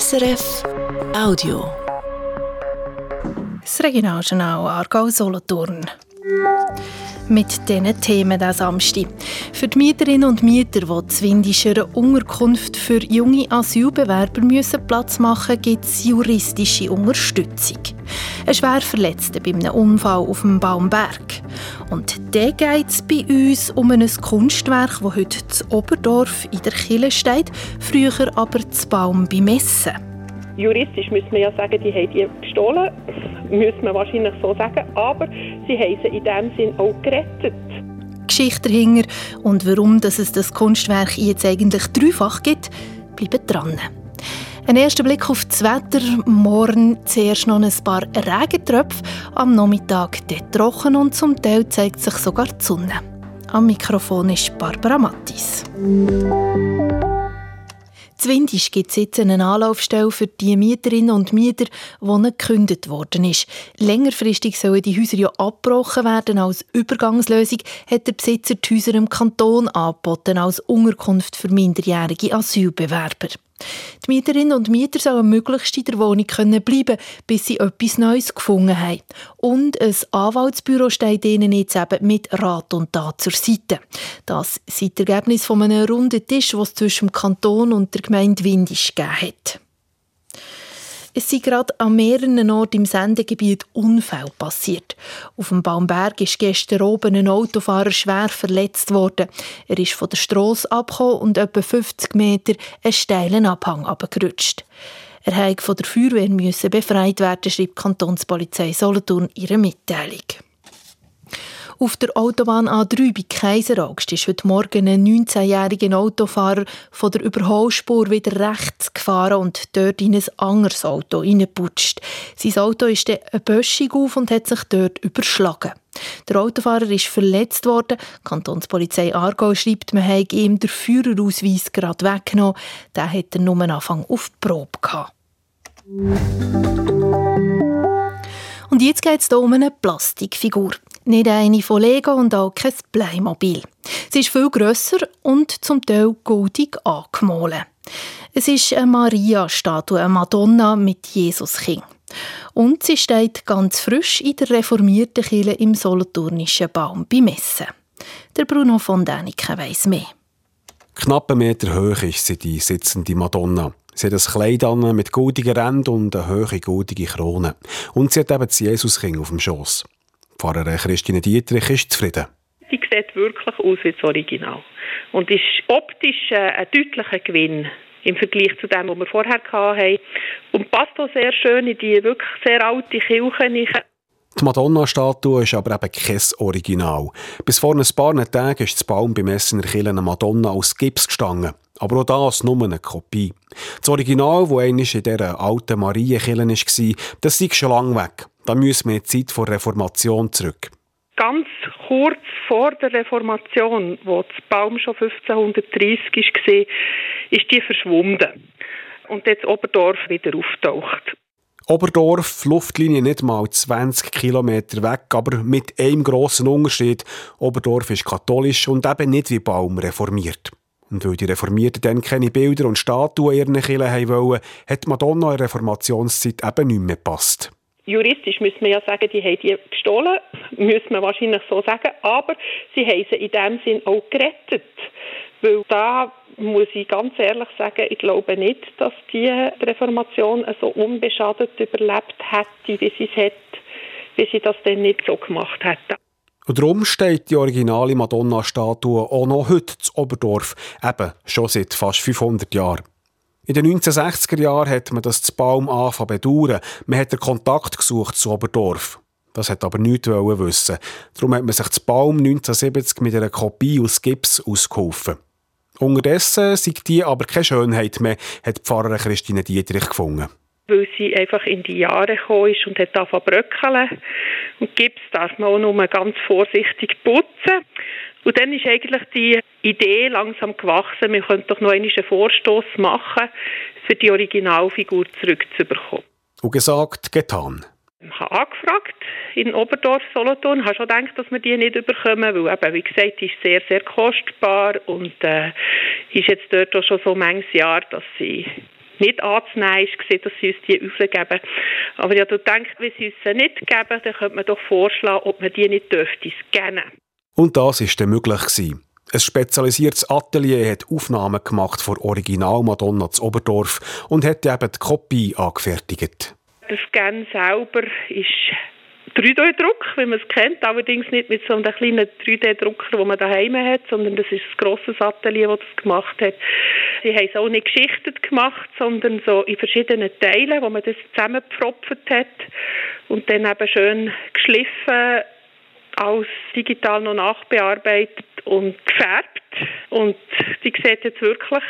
SRF Audio. Das Regionaljournal Aargau-Solothurn. Mit diesen Themen diesen Samstag. Für die Mieterinnen und Mieter, die zwindisch eine Unterkunft für junge Asylbewerber müssen Platz machen müssen, gibt es juristische Unterstützung. Ein Schwerverletzter bei einem Unfall auf dem Baumberg. Und dann geht es bei uns um ein Kunstwerk, das heute in Oberdorf in der Kille steht, früher aber zu Baum bei Messen. Juristisch müsste man ja sagen, die haben die gestohlen, müsste man wahrscheinlich so sagen, aber sie haben sie in dem Sinn auch gerettet. Geschichte dahinter und warum dass es das Kunstwerk jetzt eigentlich dreifach gibt, bleibt dran. Ein erster Blick auf das Wetter. Morgen zuerst noch ein paar Regentröpfe. Am Nachmittag dort trocken und zum Teil zeigt sich sogar die Sonne. Am Mikrofon ist Barbara Mattis. Zwindisch gibt es jetzt eine Anlaufstelle für die Mieterinnen und Mieter, die gekündigt worden ist. Längerfristig sollen die Häuser ja abgebrochen werden. Als Übergangslösung hat der Besitzer die Häuser im Kanton angeboten als Unterkunft für minderjährige Asylbewerber. Die Mieterinnen und Mieter sollen möglichst in der Wohnung bleiben können bis sie etwas Neues gefunden haben. Und ein Anwaltsbüro steht ihnen jetzt eben mit Rat und Tat zur Seite. Das das Ergebnis von einem runden Tisch, was zwischen dem Kanton und der Gemeinde Windisch gegeben hat. Es sind gerade an mehreren Orten im Sendegebiet Unfälle passiert. Auf dem Baumberg ist gestern oben ein Autofahrer schwer verletzt worden. Er ist von der Strasse abgekommen und etwa 50 Meter einen steilen Abhang abgerutscht. Er musste von der Feuerwehr befreit werden, schreibt die Kantonspolizei Solothurn ihre Mitteilung. Auf der Autobahn A3 bei Kaiseraugst ist heute Morgen ein 19-jähriger Autofahrer von der Überholspur wieder rechts gefahren und dort in ein anderes Auto hineingeputscht. Sein Auto ist dann eine Böschung auf und hat sich dort überschlagen. Der Autofahrer ist verletzt worden. Die Kantonspolizei Aargau schreibt, man habe ihm den Führerausweis gerade weggenommen. Der hat er nur Anfang auf die Probe gehabt. Und jetzt geht es hier um eine Plastikfigur. Nicht eine von Lego und auch kein Playmobil. Sie ist viel grösser und zum Teil goldig angemalt. Es ist eine Maria-Statue, eine Madonna mit Jesuskind. Und sie steht ganz frisch in der reformierten Kirche im Solothurnischen Baum bei Messen. Der Bruno von Däniken weiss mehr. Knapp einen Meter hoch ist sie, die sitzende Madonna. Sie hat ein Kleid an mit goldigen Rändern und eine hohe goldige Krone. Und sie hat eben das Jesuskind auf dem Schoss. Pfarrerin Christine Dietrich ist zufrieden. Sie sieht wirklich aus wie das Original und ist optisch äh, ein deutlicher Gewinn im Vergleich zu dem, was wir vorher hatten. Und passt auch sehr schön in die wirklich sehr alte Kirche. Die Madonna-Statue ist aber eben kein Original. Bis vor ein paar Tagen ist das Baum beim Essener eine Madonna aus Gips gestanden. Aber auch das nur eine Kopie. Das Original, das einmal in dieser alten Marienkirche war, das ist schon lange weg. Da müssen wir in die Zeit der Reformation zurück. Ganz kurz vor der Reformation, wo das Baum schon 1530 war, ist die verschwunden. Und jetzt Oberdorf wieder auftaucht. Oberdorf, Luftlinie nicht mal 20 Kilometer weg, aber mit einem grossen Unterschied. Oberdorf ist katholisch und eben nicht wie Baum reformiert. Und weil die Reformierten dann keine Bilder und Statuen in ihren Kirchen wollen, hat Madonna in der Reformationszeit eben nicht mehr gepasst. Juristisch müssen wir ja sagen, die haben die gestohlen, müssen wir wahrscheinlich so sagen, aber sie haben sie in dem Sinn auch gerettet. Weil da muss ich ganz ehrlich sagen, ich glaube nicht, dass die Reformation so unbeschadet überlebt hätte, wie sie es hat, wie sie das dann nicht so gemacht hätte. Und darum steht die originale Madonna-Statue auch noch heute zu Oberdorf, eben schon seit fast 500 Jahren. In den 1960er Jahren hat man das Baum angefangen bedauern. Man hat den Kontakt gesucht zu Oberdorf. Das hat aber nichts wissen. Darum hat man sich das Baum 1970 mit einer Kopie aus Gips ausgeholfen. Unterdessen sieht die aber keine Schönheit mehr, hat Pfarrer Christine Dietrich gefunden. Weil sie einfach in die Jahre gekommen ist und hat angefangen bröckeln. Und Gips darf man auch nur ganz vorsichtig putzen. Und dann ist eigentlich die Idee langsam gewachsen, wir könnten doch noch einen Vorstoß machen, für die Originalfigur zurückzubekommen. Und gesagt, getan. Ich habe angefragt in Oberdorf, Solothurn, habe schon gedacht, dass wir die nicht bekommen, weil eben, wie gesagt, die ist sehr, sehr kostbar und äh, ist jetzt dort auch schon so manches Jahr, dass sie nicht anzunehmen war, dass sie uns die aufgeben. Aber ja, du denkst, wenn sie uns sie nicht geben, dann könnte man doch vorschlagen, ob man die nicht dürfte scannen. Und das war dann möglich. Gewesen. Ein spezialisiertes Atelier hat Aufnahmen gemacht von Original Madonna zu Oberdorf und hat eben die Kopie angefertigt. Der Scan selber ist 3D-Druck, wie man es kennt, allerdings nicht mit so einem kleinen 3D-Drucker, den man daheim hat, sondern das ist ein grosses Atelier, das das gemacht hat. Sie haben es auch nicht geschichtet gemacht, sondern so in verschiedenen Teilen, wo man das zusammengepfropft hat und dann eben schön geschliffen, als digital noch nachbearbeitet und gefärbt. Und die sieht jetzt wirklich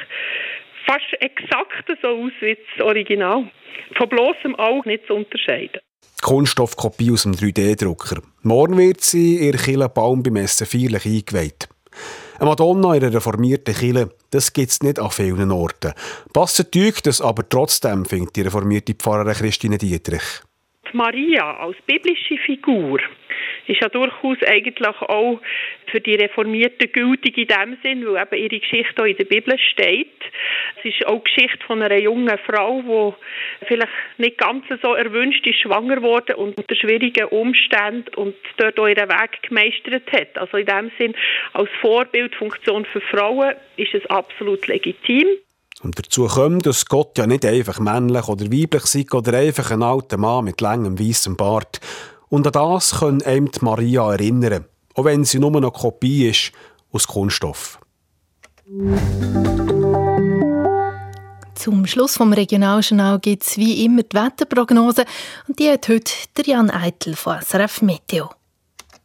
fast exakt so aus wie das Original. Von bloßem Auge nicht zu unterscheiden. Kunststoffkopie aus dem 3D-Drucker. Morgen wird sie in Kille Baum beim Essen feierlich eingeweiht. Eine Madonna in einer reformierten Kille, das gibt es nicht an vielen Orten. Passt Tüg das aber trotzdem, findet die reformierte Pfarrerin Christine Dietrich. Maria als biblische Figur ist ja durchaus eigentlich auch für die Reformierten gültig in dem Sinn, weil eben ihre Geschichte auch in der Bibel steht. Es ist auch die Geschichte von einer jungen Frau, die vielleicht nicht ganz so erwünscht ist, schwanger wurde und unter schwierigen Umständen und dort auch ihren Weg gemeistert hat. Also in dem Sinn, als Vorbildfunktion für Frauen ist es absolut legitim. Und dazu kommt, dass Gott ja nicht einfach männlich oder weiblich sei oder einfach ein alter Mann mit langem weißem Bart. Und an das können einem Maria erinnern, auch wenn sie nur eine Kopie ist aus Kunststoff. Zum Schluss vom Regionaljournal gibt es wie immer die Wetterprognose und die hat heute der Jan Eitel von SRF Meteo.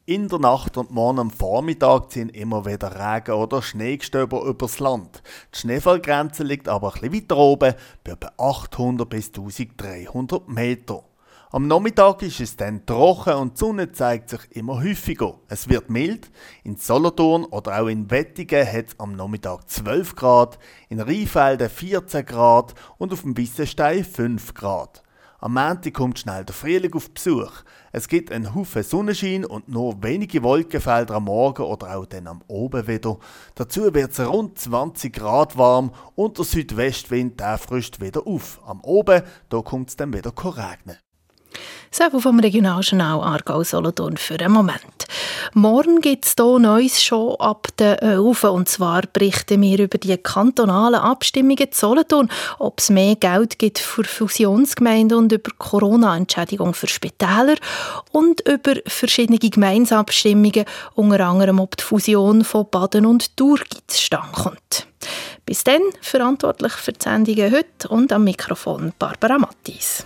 In der Nacht und morgen am Vormittag ziehen immer wieder Regen- oder Schneegestöber übers Land. Die Schneefallgrenze liegt aber ein bisschen weiter oben, bei etwa 800 bis 1300 Meter. Am Nachmittag ist es dann trocken und die Sonne zeigt sich immer häufiger. Es wird mild. In Solothurn oder auch in Wettigen hat es am Nachmittag 12 Grad, in Rheinfelden 14 Grad und auf dem Wissenstein 5 Grad. Am Montag kommt schnell der Frühling auf Besuch. Es gibt einen Haufen Sonnenschein und nur wenige Wolkenfelder am Morgen oder auch dann am Oben wieder. Dazu wird es rund 20 Grad warm und der Südwestwind der frischt wieder auf. Am Oben kommt es dann wieder regnen. So vom Regionaljournal Aargau Solothurn für einen Moment. Morgen gibt es hier Neues schon ab der 11 und zwar berichten wir über die kantonalen Abstimmungen zu Solothurn, ob es mehr Geld gibt für Fusionsgemeinden und über Corona-Entschädigung für Spitäler und über verschiedene Gemeinsabstimmungen, unter anderem ob die Fusion von Baden und Thurgau zustande. Bis dann verantwortlich für die Sendungen heute und am Mikrofon Barbara Mattis.